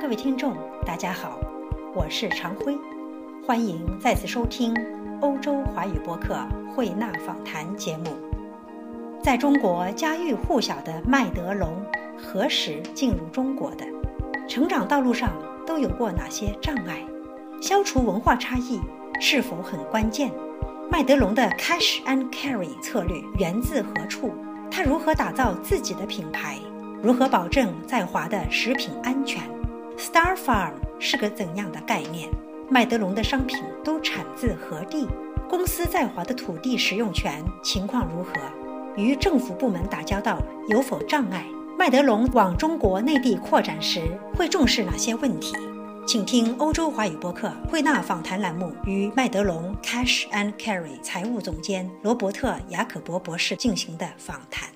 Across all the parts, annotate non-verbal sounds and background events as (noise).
各位听众，大家好，我是常辉，欢迎再次收听欧洲华语播客慧纳访谈节目。在中国家喻户晓的麦德龙何时进入中国的？成长道路上都有过哪些障碍？消除文化差异是否很关键？麦德龙的 Cash and Carry 策略源自何处？他如何打造自己的品牌？如何保证在华的食品安全？Star Farm 是个怎样的概念？麦德龙的商品都产自何地？公司在华的土地使用权情况如何？与政府部门打交道有否障碍？麦德龙往中国内地扩展时会重视哪些问题？请听欧洲华语播客慧纳访谈栏目与麦德龙 Cash and Carry 财务总监罗伯特·雅可伯博士进行的访谈。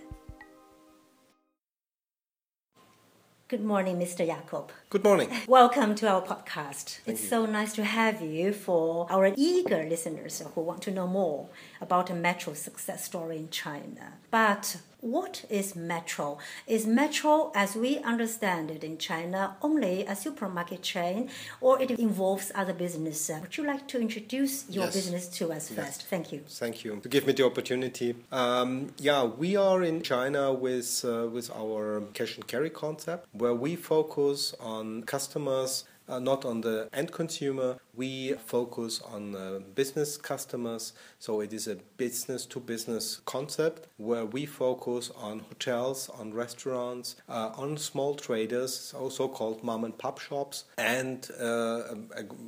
Good morning, Mr. Jakob. Good morning. Welcome to our podcast. Thank it's you. so nice to have you for our eager listeners who want to know more about a Metro success story in China. But what is Metro? Is Metro, as we understand it in China, only a supermarket chain or it involves other business? Would you like to introduce your Yes. business to us Yes. first? Thank you. Thank you to give me the opportunity. Um, yeah, we are in China with uh, with our cash and carry concept, where we focus on customers. Uh, not on the end consumer, we focus on uh, business customers. So it is a business to business concept where we focus on hotels, on restaurants, uh, on small traders, also called mom and pop shops, and uh,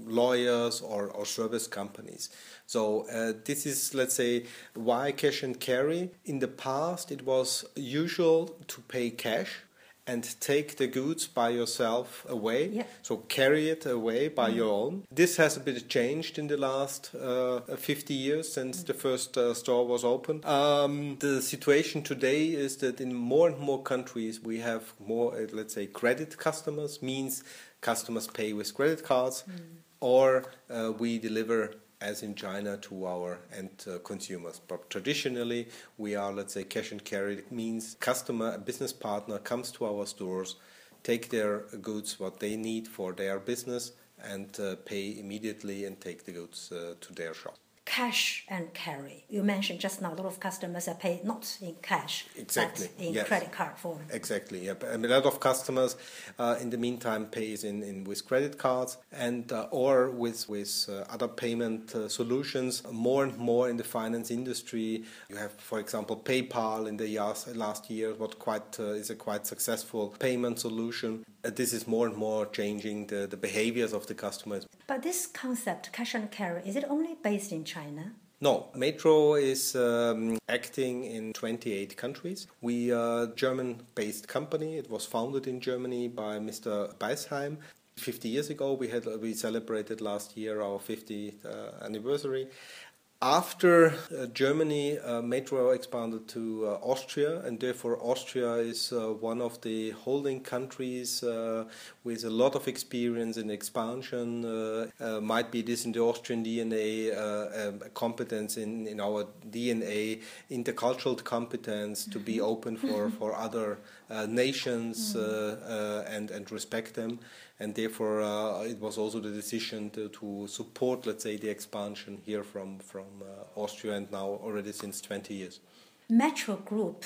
lawyers or, or service companies. So uh, this is, let's say, why cash and carry. In the past, it was usual to pay cash and take the goods by yourself away. Yeah. So carry it away by your own. This has a bit changed in the last uh, 50 years since the first uh, store was opened. Um, the situation today is that in more and more countries we have more, uh, let's say, credit customers, means customers pay with credit cards, or uh, we deliver as in China to our end uh, consumers. But traditionally, we are, let's say, cash and carry. It means customer, a business partner comes to our stores, take their goods, what they need for their business, and uh, pay immediately and take the goods uh, to their shop. Cash and carry. You mentioned just now a lot of customers are paid not in cash, Exactly, but in yes. credit card form. Exactly. Yeah. But, um, a lot of customers, uh, in the meantime, pays in, in with credit cards and uh, or with with uh, other payment uh, solutions. More and more in the finance industry, you have, for example, PayPal in the years, last year, what quite uh, is a quite successful payment solution. Uh, this is more and more changing the, the behaviors of the customers. But this concept, cash and carry, is it only based in China? No, Metro is um, acting in 28 countries. We are a German-based company. It was founded in Germany by Mr. Beisheim. 50 years ago, we had we celebrated last year our 50th uh, anniversary. After uh, Germany, uh, Metro expanded to uh, Austria, and therefore Austria is uh, one of the holding countries uh, with a lot of experience in expansion. Uh, uh, might be this in the Austrian DNA, uh, um, competence in, in our DNA, intercultural competence to be open for, for other uh, nations uh, uh, and, and respect them. And therefore, uh, it was also the decision to, to support, let's say, the expansion here from, from uh, Austria and now already since 20 years. Metro Group,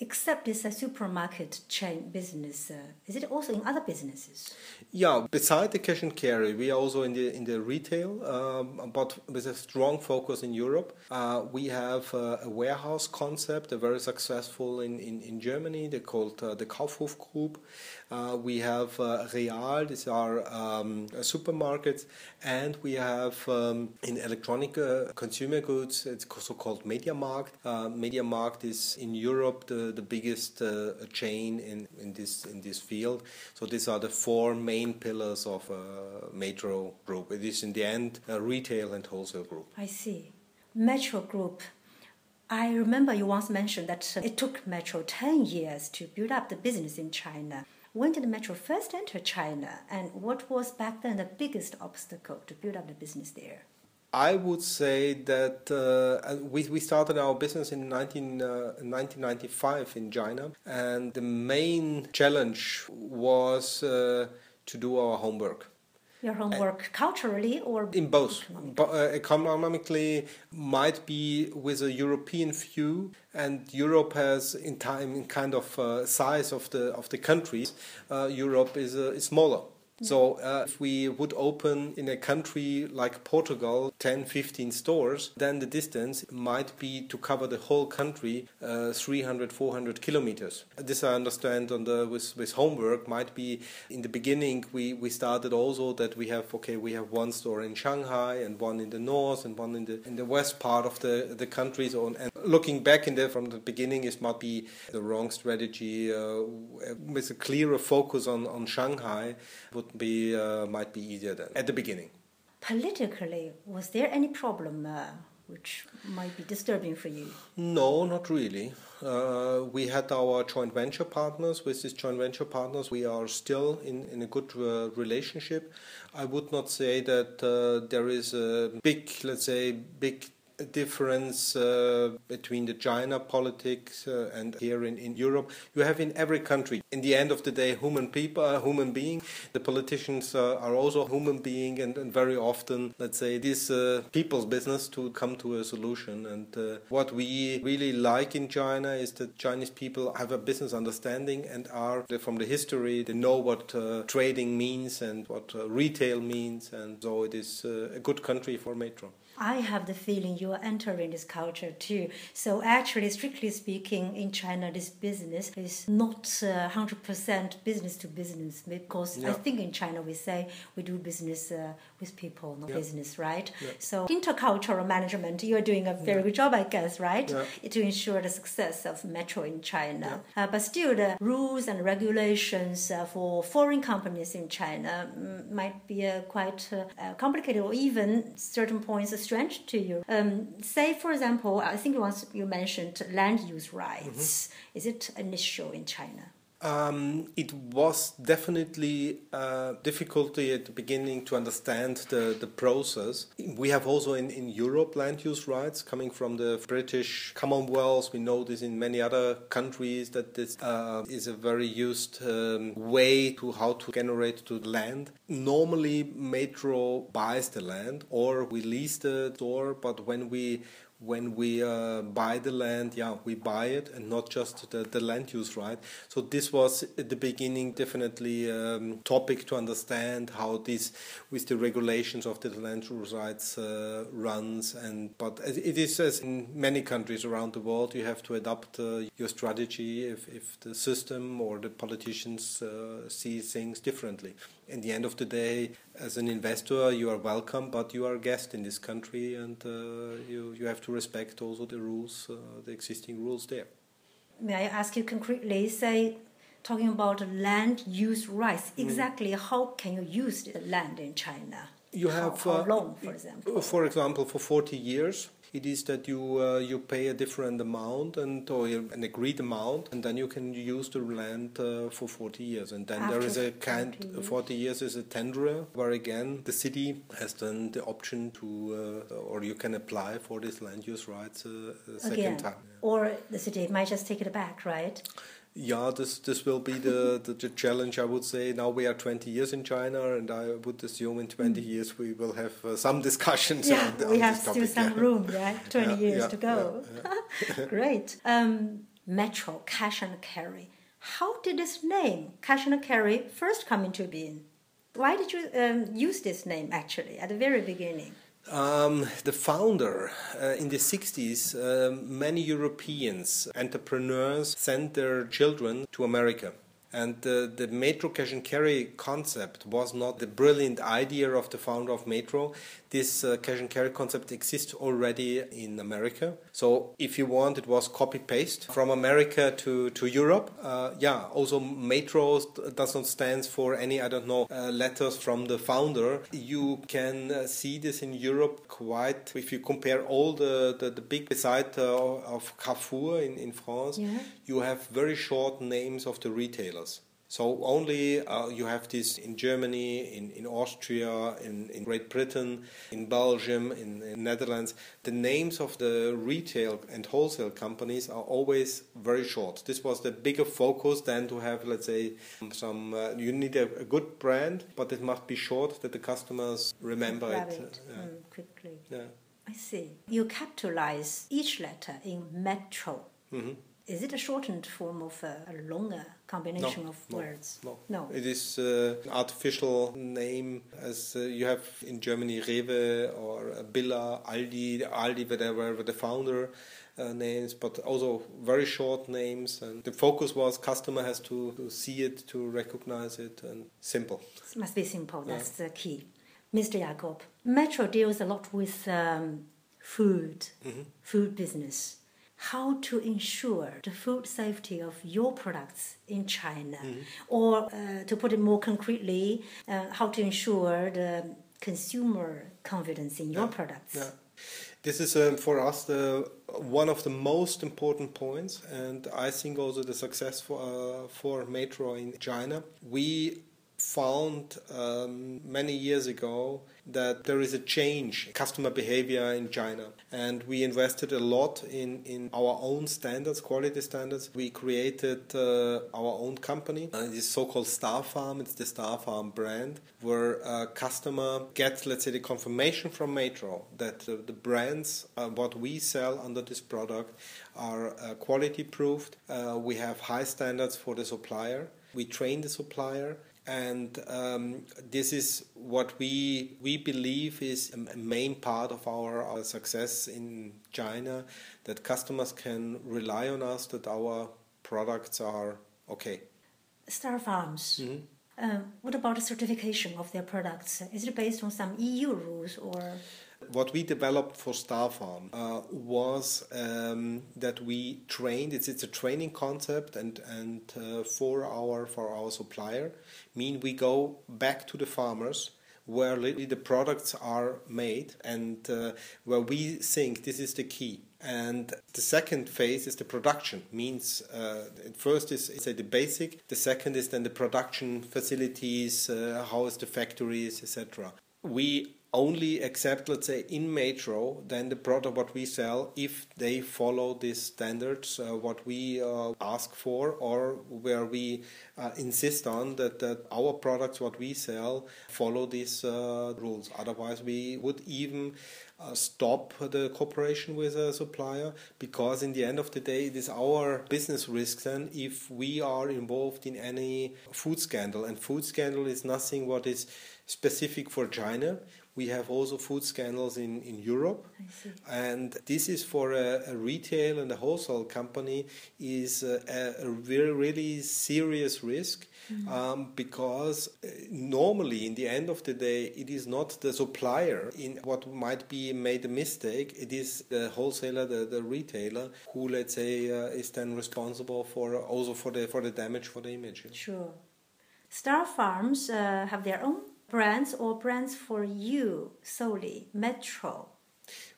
except it's a supermarket chain business, uh, is it also in other businesses? Yeah, beside the cash and carry, we are also in the in the retail, um, but with a strong focus in Europe. Uh, we have uh, a warehouse concept, very successful in, in, in Germany. They're called uh, the Kaufhof Group. Uh, we have uh, Real, these are um, supermarkets, and we have um, in electronic consumer goods, it's also called Media Markt. Uh, MediaMarkt is in Europe the, the biggest uh, chain in, in this in this field. So these are the four main pillars of a Metro Group. It is in the end a retail and wholesale group. I see. Metro Group. I remember you once mentioned that uh, it took Metro 10 years to build up the business in China. When did Metro first enter China, and what was back then the biggest obstacle to build up the business there? I would say that uh, we, we started our business in 19, uh, 1995 in China, and the main challenge was uh, to do our homework. Your homework culturally or In both. economically? But, uh, economically might be with a European view, and Europe has, in time, in kind of uh, size of the of the countries, uh, Europe is, uh, is smaller. So uh, if we would open in a country like Portugal 10, 15 stores, then the distance might be to cover the whole country uh, 300, 400 kilometers. This I understand on the with, with homework might be in the beginning we, we started also that we have okay we have one store in Shanghai and one in the north and one in the in the west part of the the country. So and looking back in there from the beginning, it might be the wrong strategy. Uh, with a clearer focus on, on Shanghai would be uh, might be easier than at the beginning. Politically, was there any problem uh, which might be disturbing for you? No, not really. Uh, we had our joint venture partners. With these joint venture partners, we are still in, in a good uh, relationship. I would not say that uh, there is a big, let's say, big difference uh, between the China politics uh, and here in, in Europe. You have in every country, in the end of the day, human people, uh, human being. The politicians uh, are also human being, and, and very often, let's say, it is uh, people's business to come to a solution. And uh, what we really like in China is that Chinese people have a business understanding and are from the history. They know what trading means and what retail means, and so it is a good country for Metro. I have the feeling you are entering this culture too. So actually, strictly speaking, in China, this business is not uh, 100% business to business because I think in China we say we do business uh, with people, not Yeah. business, right? Yeah. So intercultural management, you are doing a very good job, I guess, right? To ensure the success of metro in China. Uh, but still, the rules and regulations uh, for foreign companies in China mm, might be uh, quite uh, complicated or even certain points strange to you. Um, say, for example, I think once you mentioned land use rights. Is it an issue in China? Um, it was definitely a difficulty at the beginning to understand the, the process. We have also in, in Europe land use rights coming from the British Commonwealth. We know this in many other countries that this uh, is a very used um, way to how to generate to land. Normally, Metro buys the land or we lease the store, but when we when we uh, buy the land, yeah, we buy it and not just the, the land use right. So this was at the beginning definitely um, topic to understand how this with the regulations of the land use rights uh, runs. And but it is as in many countries around the world, you have to adapt uh, your strategy if, if the system or the politicians uh, see things differently. In the end of the day, as an investor, you are welcome, but you are a guest in this country, and uh, you you have to respect also the rules, uh, the existing rules there. May I ask you concretely, say, talking about land use rights, exactly how can you use the land in China? You have how, uh, long, for example? For example, for 40 years, it is that you uh, you pay a different amount and or an agreed amount, and then you can use the land uh, for 40 years. And then there is a kind 40 years. 40 years is a tenderer, where again the city has then the option to uh, or you can apply for this land use rights uh, a second Again, time. or the city might just take it back, right? Yeah, this this will be the, the, the challenge. I would say now we are 20 years in China, and I would assume in 20 years we will have uh, some discussions. Mm. Yeah, on, the- we on have still topic, some yeah. room, right? (laughs) 20 Yeah, years yeah, to go. (laughs) Great. Um, Metro, cash and carry. How did this name, cash and carry, first come into being? Why did you um, use this name actually at the very beginning? Um, the founder uh, in the 60s, um many Europeans, entrepreneurs, sent their children to America. And uh, the Metro cash and carry concept was not the brilliant idea of the founder of Metro. This uh, cash and carry concept exists already in America. So, if you want, it was copy paste from America to, to Europe. Uh, yeah, also Metro does not stand for any, I don't know, uh, letters from the founder. You can uh, see this in Europe quite, if you compare all the, the, the big, beside uh, of Carrefour in, in France, Yeah. you have very short names of the retailers. So only uh, you have this in Germany, in, in Austria, in, in Great Britain, in Belgium, in, in Netherlands. The names of the retail and wholesale companies are always very short. This was the bigger focus than to have, let's say, some. Uh, you need a, a, good brand, but it must be short that the customers remember it. it Yeah. mm, quickly. Yeah. I see. You capitalize each letter in metro. Mhm. Is it a shortened form of a, a longer combination No, of no, words? No. No. It is uh, an artificial name as uh, you have in Germany Rewe or uh, Billa, Aldi, Aldi, whatever, the founder uh, names, but also very short names. And the focus was customer has to, to see it, to recognize it, and simple. It must be simple. That's the key. Mr. Jakob, Metro deals a lot with um, food, Mm-hmm. food business. How to ensure the food safety of your products in China, Mm-hmm. or uh, to put it more concretely, uh, how to ensure the consumer confidence in your products. Yeah. This is um, for us the one of the most important points, and I think also the success for uh, for Metro in China. We found um, many years ago that there is a change in customer behavior in China, and we invested a lot in, in our own standards, quality standards. We created uh, our own company, uh, this so-called Star Farm. It's the Star Farm brand, where a customer gets, let's say, the confirmation from Metro that uh, the brands, uh, what we sell under this product, are uh, quality proofed. Uh, we have high standards for the supplier. We train the supplier and um, this is what we we believe is a main part of our, our success in China that customers can rely on us that our products are okay. Star Farms. Mm-hmm. Um, what about the certification of their products? Is it based on some EU rules or? What we developed for Star Farm uh, was um, that we trained. It's it's a training concept, and and uh, for our for our supplier, mean we go back to the farmers where literally the products are made and uh, where we think this is the key. And the second phase is the production. Means uh, first is say the basic. The second is then the production facilities, uh, how is the factories, etc. We only accept, let's say, in Metro, then the product what we sell if they follow these standards, uh, what we uh, ask for, or where we uh, insist on that, that our products, what we sell, follow these uh, rules. Otherwise, we would even uh, stop the cooperation with a supplier because, in the end of the day, it is our business risk then if we are involved in any food scandal. And food scandal is nothing what is specific for China. We have also food scandals in, in Europe. And this is for a, a, retail and a wholesale company is a, a really, really serious risk mm-hmm. um, because normally in the end of the day it is not the supplier in what might be made a mistake it is the wholesaler the, the retailer who let's say uh, is then responsible for also for the for the damage for the image sure star farms uh, have their own brands or brands for you solely metro?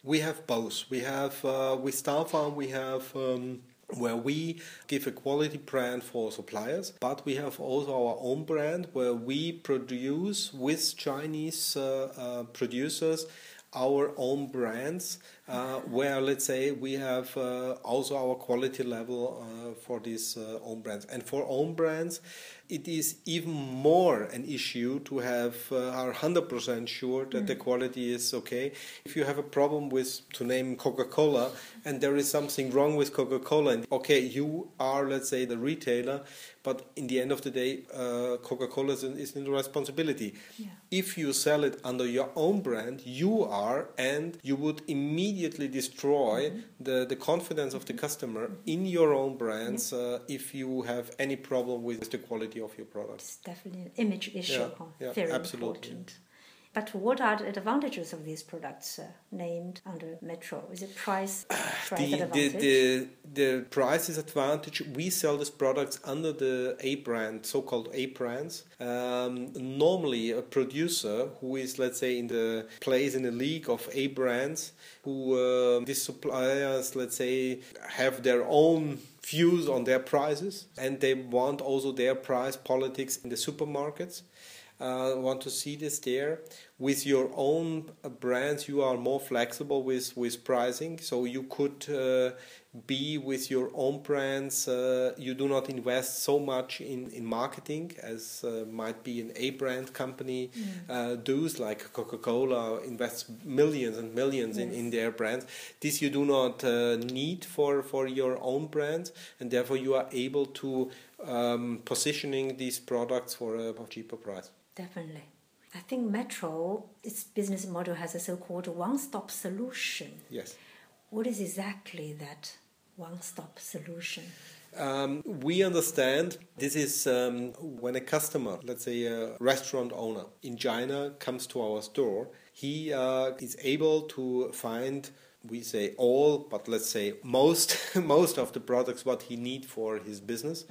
We have both. We have uh, with star farm we have um, where we give a quality brand for suppliers, but we have also our own brand where we produce with Chinese uh, uh, producers our own brands uh, where let's say we have uh, also our quality level uh, for these uh, own brands and for own brands it is even more an issue to have uh, are 100% sure that mm. the quality is okay if you have a problem with to name coca-cola and there is something wrong with coca-cola and okay you are let's say the retailer but in the end of the day uh, coca-cola is, is in the responsibility yeah. if you sell it under your own brand you are and you would immediately destroy mm-hmm. the, the confidence of the customer mm-hmm. in your own brands uh, if you have any problem with the quality of your product it's definitely an image issue yeah, yeah, very absolutely. important but what are the advantages of these products uh, named under Metro? Is it price, (clears throat) price the. The, the, the price is advantage. We sell these products under the A brand, so-called A brands. Um, normally, a producer who is, let's say, in the plays in the league of A brands, who uh, these suppliers, let's say, have their own views on their prices and they want also their price politics in the supermarkets Uh, want to see this there. With your own brands, you are more flexible with, with pricing, so you could uh, be with your own brands. Uh, you do not invest so much in, in marketing as uh, might be an A brand company mm. Uh, does, like Coca Cola invests millions and millions yes. in, in their brands. This you do not uh, need for, for your own brand, and therefore you are able to um, positioning these products for a cheaper price. Definitely. I think Metro, its business model has a so called one stop solution. Yes. What is exactly that one stop solution? Um, we understand this is um, when a customer, let's say a restaurant owner in China, comes to our store, he uh, is able to find we say all, but let's say most (laughs) most of the products what he need for his business,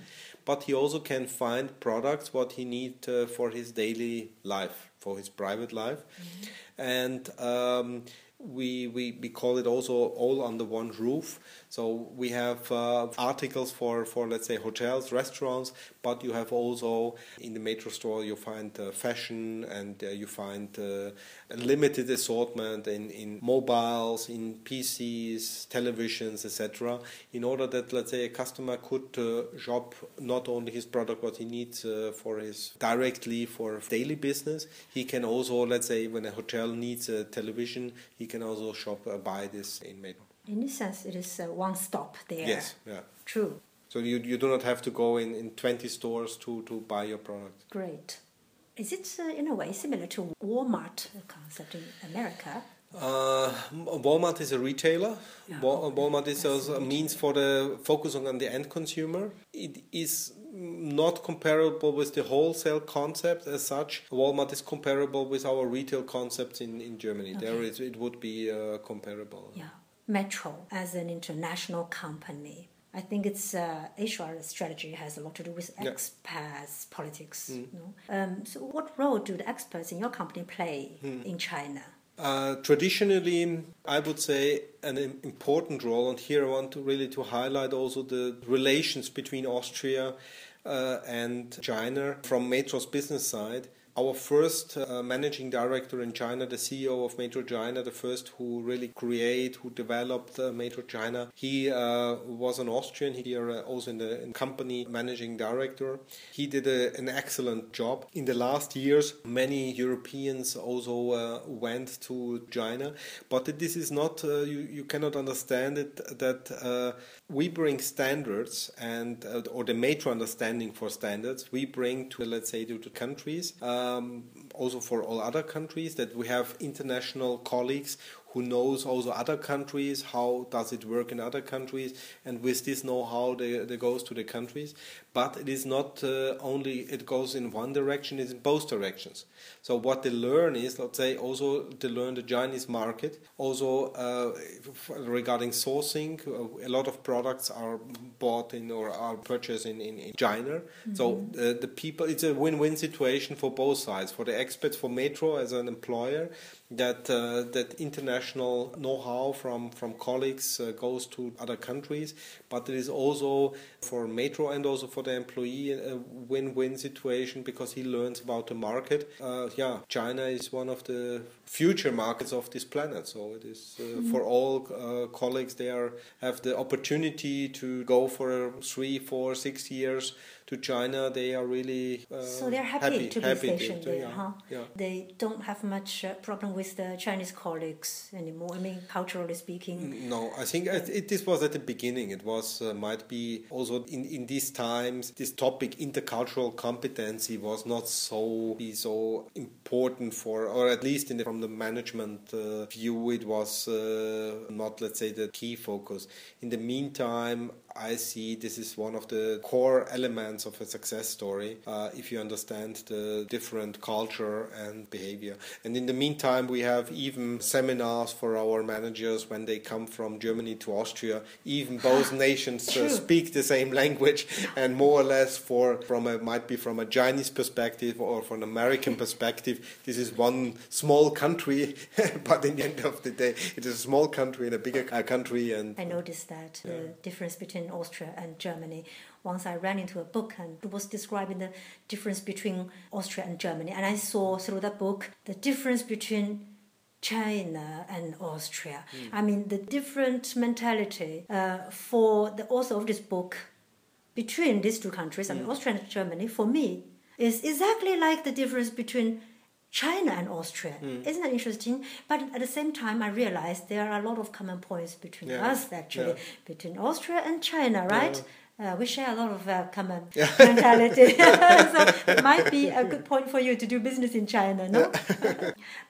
but he also can find products what he need uh, for his daily life, for his private life, mm-hmm. and um, we, we, we call it also all under one roof. So we have uh, articles for, for, let's say, hotels, restaurants, but you have also in the metro store you find uh, fashion and uh, you find uh, a limited assortment in, in mobiles, in PCs, televisions, etc. In order that, let's say, a customer could uh, shop not only his product, what he needs for his directly for daily business, he can also, let's say, when a hotel needs a television, he can also shop buy this in Metro. In this sense, it is uh, one stop there. Yes, yeah. True. So you, you do not have to go in, in 20 stores to, to buy your product. Great. Is it uh, in a way similar to Walmart concept in America? Uh, Walmart is a retailer. Yeah, Walmart is a means for the focusing on the end consumer. It is not comparable with the wholesale concept as such. Walmart is comparable with our retail concepts in, in Germany. Okay. There is, it would be uh, comparable. Yeah. Metro as an international company. I think its uh, HR strategy has a lot to do with yeah. expats politics. Mm. You know? um, so, what role do the experts in your company play mm. in China? Uh, traditionally, I would say an important role, and here I want to really to highlight also the relations between Austria uh, and China from Metro's business side our first uh, managing director in China, the CEO of Metro China, the first who really create, who developed uh, Metro China, he uh, was an Austrian. He uh, also in the in company managing director. He did a, an excellent job. In the last years, many Europeans also uh, went to China, but this is not uh, you. You cannot understand it that we bring standards and or the Metro understanding for standards we bring to let's say to, to countries. Uh, um, also for all other countries that we have international colleagues who knows also other countries how does it work in other countries and with this know-how they, they goes to the countries but it is not uh, only it goes in one direction it's in both directions so what they learn is let's say also to learn the chinese market also uh, regarding sourcing uh, a lot of products are bought in or are purchased in, in, in china mm-hmm. so uh, the people it's a win-win situation for both sides for the experts for metro as an employer that uh, that international know-how from from colleagues uh, goes to other countries, but it is also for Metro and also for the employee a win-win situation because he learns about the market. Uh, yeah, China is one of the future markets of this planet, so it is uh, mm-hmm. for all uh, colleagues. They are have the opportunity to go for three, four, six years to China, they are really uh, so they're happy, happy to be happy stationed to, there, yeah, huh? Yeah. They don't have much uh, problem with the Chinese colleagues anymore. I mean, culturally speaking. No, I think it, it, this was at the beginning. It was uh, might be also in in these times. This topic intercultural competency was not so be so important for, or at least in the, from the management uh, view, it was uh, not let's say the key focus. In the meantime, I see this is one of the core elements of a success story uh, if you understand the different culture and behavior. And in the meantime, we have even seminars for our managers when they come from Germany to Austria. Even (laughs) both nations uh, speak the same language, and more or less for from a might be from a Chinese perspective or from an American perspective, this is one small country, (laughs) but in the end of the day, it is a small country and a bigger country. And I noticed that yeah. the difference between Austria and Germany. Once I ran into a book and it was describing the difference between Austria and Germany, and I saw through that book the difference between China and Austria. Mm. I mean, the different mentality uh, for the author of this book between these two countries, I mean, mm. Austria and Germany, for me, is exactly like the difference between China and Austria. Mm. Isn't that interesting? But at the same time, I realized there are a lot of common points between yeah. us, actually, yeah. between Austria and China, right? Yeah. Uh, we share a lot of uh, common (laughs) mentality. (laughs) (laughs) so it might be a good point for you to do business in China, no?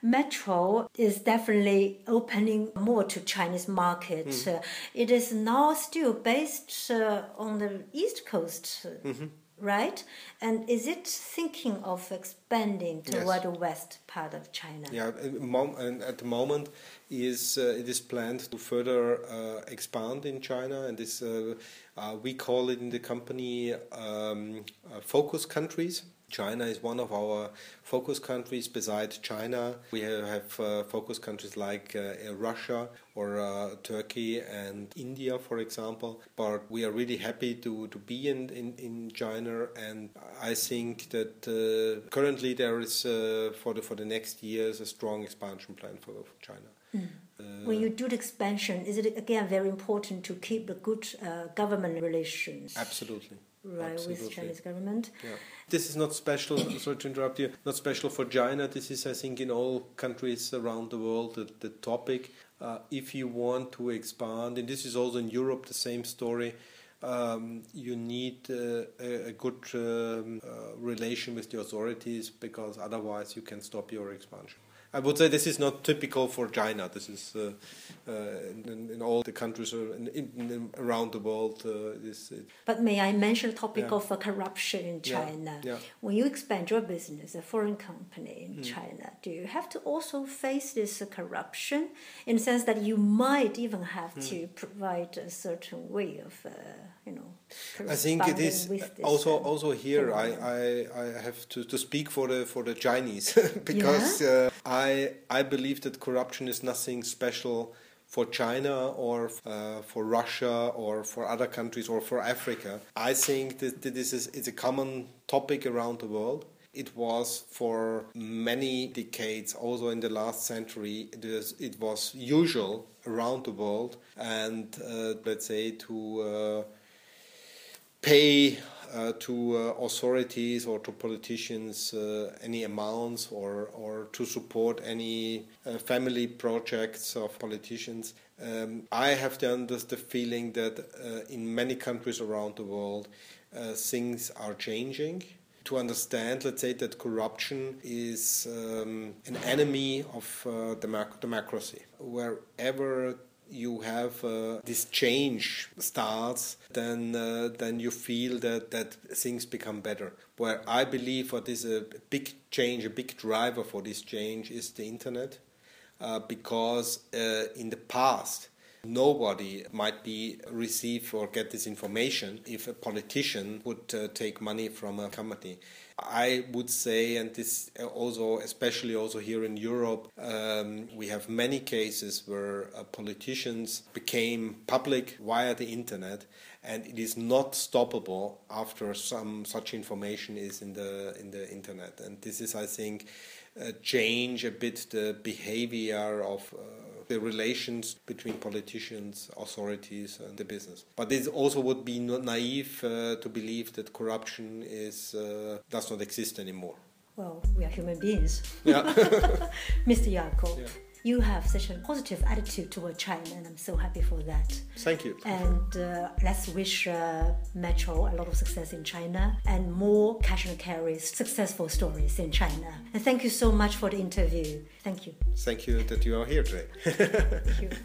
Metro is definitely opening more to Chinese market. Mm. Uh, it is now still based uh, on the East Coast. Mm-hmm right? And is it thinking of expanding toward yes. the west part of China? Yeah, at the moment is uh, it is planned to further uh, expand in China, and this uh, uh we call it in the company um, uh, focus countries. China is one of our focus countries. Besides China, we have uh, focus countries like uh, Russia or uh, Turkey and India, for example. But we are really happy to, to be in, in, in China, and I think that uh, currently there is uh, for the for the next years a strong expansion plan for, for China. Mm. when you do the expansion, is it again very important to keep the good government relations? Absolutely right Absolutely. with Chinese government. Yeah. This is not special. (coughs) sorry to interrupt you. Not special for China. This is, I think, in all countries around the world the, the topic. Uh, if you want to expand, and this is also in Europe the same story. Um, you need uh, a, a, good um, uh, relation with the authorities because otherwise you can stop your expansion. I would say this is not typical for China. This is uh, uh, in, in, all the countries in, in, around the world. Uh, this, but may I mention the topic yeah. of uh, corruption in China? Yeah. Yeah. When you expand your business, a foreign company in mm. China, do you have to also face this uh, corruption in the sense that you might even have mm. to provide a certain way of, uh, you know, I think it is also also here. I, I, I have to, to speak for the for the Chinese (laughs) because uh, I I believe that corruption is nothing special for China or uh, for Russia or for other countries or for Africa. I think that, this is it's a common topic around the world. It was for many decades, also in the last century, it was, it was usual around the world, and uh, let's say to uh, pay uh, to uh, authorities or to politicians uh, any amounts or, or to support any uh, family projects of politicians. Um, I have the, the feeling that uh, in many countries around the world uh, things are changing. To understand, let's say, that corruption is um, an enemy of democracy. Wherever you have uh, this change starts, then uh, then you feel that that things become better. Where I believe what is a big change, a big driver for this change is the internet, uh, because uh, in the past nobody might be receive or get this information if a politician would uh, take money from a company I would say, and this also, especially also here in Europe, um, we have many cases where uh, politicians became public via the internet, and it is not stoppable after some such information is in the in the internet. And this is, I think, uh, change a bit the behavior of. Uh, the relations between politicians, authorities, and the business. But this also would be naive uh, to believe that corruption is uh, does not exist anymore. Well, we are human beings. Yeah. (laughs) Mr. Jakob. Yeah you have such a positive attitude toward China, and I'm so happy for that. Thank you. And uh, let's wish uh, Metro a lot of success in China and more cash and carry successful stories in China. And thank you so much for the interview. Thank you. Thank you that you are here today. thank you. (laughs)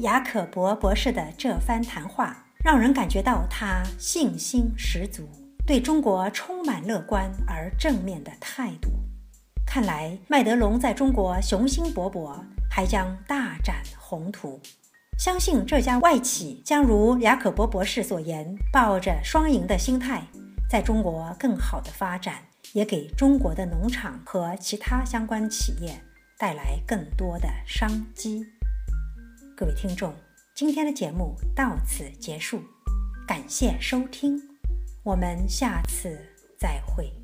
雅可伯博士的这番谈话，让人感觉到他信心十足，对中国充满乐观而正面的态度。 看来麦德龙在中国雄心勃勃，还将大展宏图。相信这家外企将如雅可伯博士所言，抱着双赢的心态，在中国更好的发展，也给中国的农场和其他相关企业带来更多的商机。各位听众。今天的节目到此结束，感谢收听，我们下次再会。